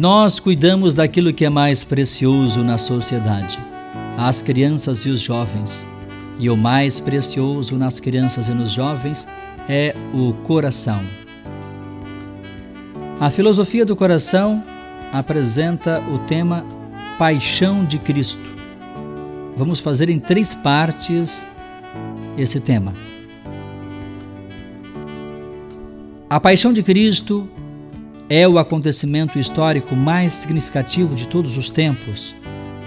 Nós cuidamos daquilo que é mais precioso na sociedade, as crianças e os jovens. E o mais precioso nas crianças e nos jovens é o coração. A filosofia do coração apresenta o tema Paixão de Cristo. Vamos fazer em três partes esse tema. A paixão de Cristo é o acontecimento histórico mais significativo de todos os tempos,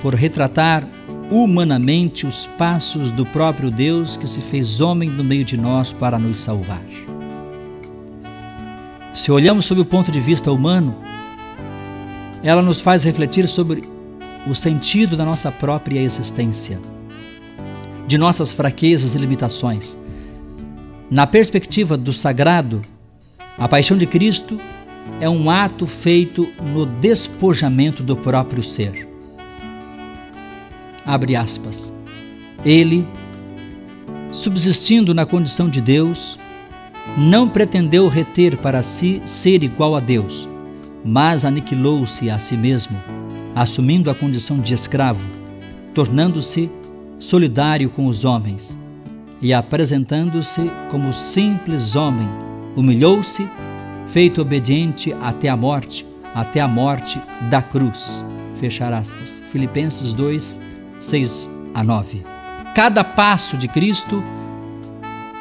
por retratar humanamente os passos do próprio Deus que se fez homem no meio de nós para nos salvar. Se olhamos sob o ponto de vista humano, ela nos faz refletir sobre o sentido da nossa própria existência, de nossas fraquezas e limitações. Na perspectiva do sagrado, a paixão de Cristo é um ato feito no despojamento do próprio ser. Abre aspas. Ele, subsistindo na condição de Deus, não pretendeu reter para si ser igual a Deus, mas aniquilou-se a si mesmo, assumindo a condição de escravo, tornando-se solidário com os homens e apresentando-se como simples homem humilhou-se, feito obediente até a morte, até a morte da cruz. Fechar aspas. Filipenses 2, 6 a 9. Cada passo de Cristo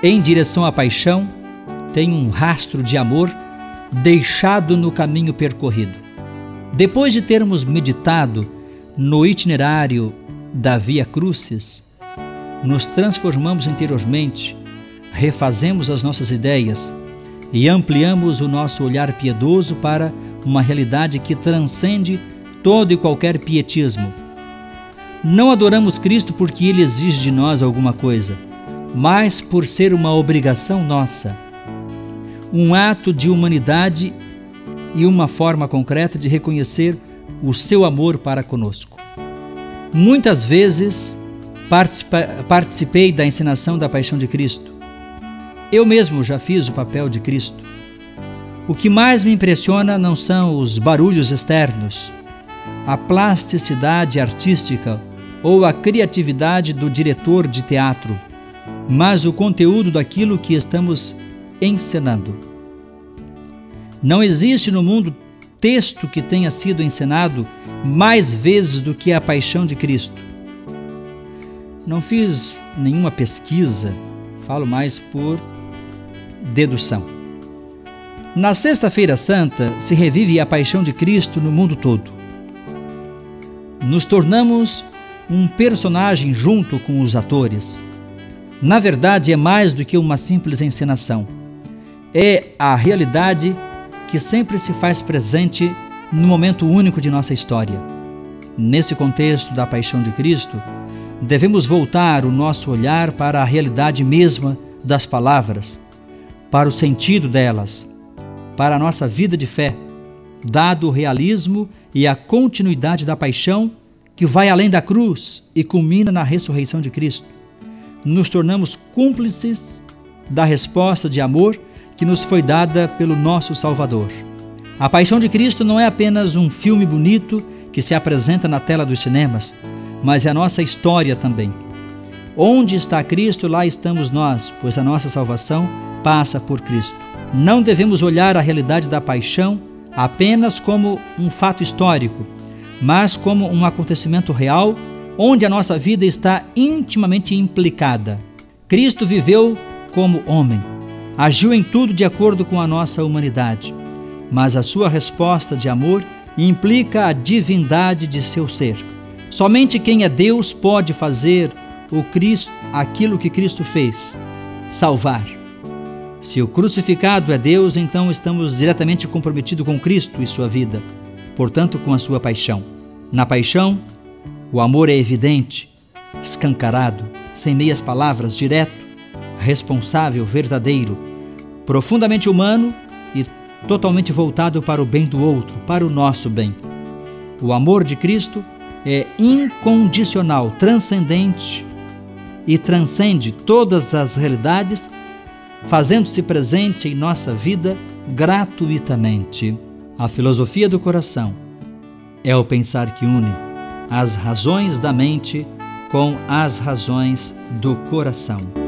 em direção à paixão tem um rastro de amor deixado no caminho percorrido. Depois de termos meditado no itinerário da Via Crucis, nos transformamos interiormente, refazemos as nossas ideias, e ampliamos o nosso olhar piedoso para uma realidade que transcende todo e qualquer pietismo. Não adoramos Cristo porque ele exige de nós alguma coisa, mas por ser uma obrigação nossa, um ato de humanidade e uma forma concreta de reconhecer o seu amor para conosco. Muitas vezes participei da encenação da paixão de Cristo eu mesmo já fiz o papel de Cristo. O que mais me impressiona não são os barulhos externos, a plasticidade artística ou a criatividade do diretor de teatro, mas o conteúdo daquilo que estamos encenando. Não existe no mundo texto que tenha sido encenado mais vezes do que a paixão de Cristo. Não fiz nenhuma pesquisa, falo mais por dedução. Na Sexta-feira Santa se revive a paixão de Cristo no mundo todo. Nos tornamos um personagem junto com os atores. Na verdade, é mais do que uma simples encenação. É a realidade que sempre se faz presente no momento único de nossa história. Nesse contexto da paixão de Cristo, devemos voltar o nosso olhar para a realidade mesma das palavras para o sentido delas, para a nossa vida de fé, dado o realismo e a continuidade da paixão que vai além da cruz e culmina na ressurreição de Cristo. Nos tornamos cúmplices da resposta de amor que nos foi dada pelo nosso Salvador. A Paixão de Cristo não é apenas um filme bonito que se apresenta na tela dos cinemas, mas é a nossa história também. Onde está Cristo, lá estamos nós, pois a nossa salvação passa por Cristo. Não devemos olhar a realidade da paixão apenas como um fato histórico, mas como um acontecimento real onde a nossa vida está intimamente implicada. Cristo viveu como homem, agiu em tudo de acordo com a nossa humanidade, mas a sua resposta de amor implica a divindade de seu ser. Somente quem é Deus pode fazer o Cristo aquilo que Cristo fez, salvar. Se o crucificado é Deus, então estamos diretamente comprometidos com Cristo e sua vida, portanto, com a sua paixão. Na paixão, o amor é evidente, escancarado, sem meias palavras, direto, responsável, verdadeiro, profundamente humano e totalmente voltado para o bem do outro, para o nosso bem. O amor de Cristo é incondicional, transcendente e transcende todas as realidades fazendo-se presente em nossa vida gratuitamente. A filosofia do coração é o pensar que une as razões da mente com as razões do coração.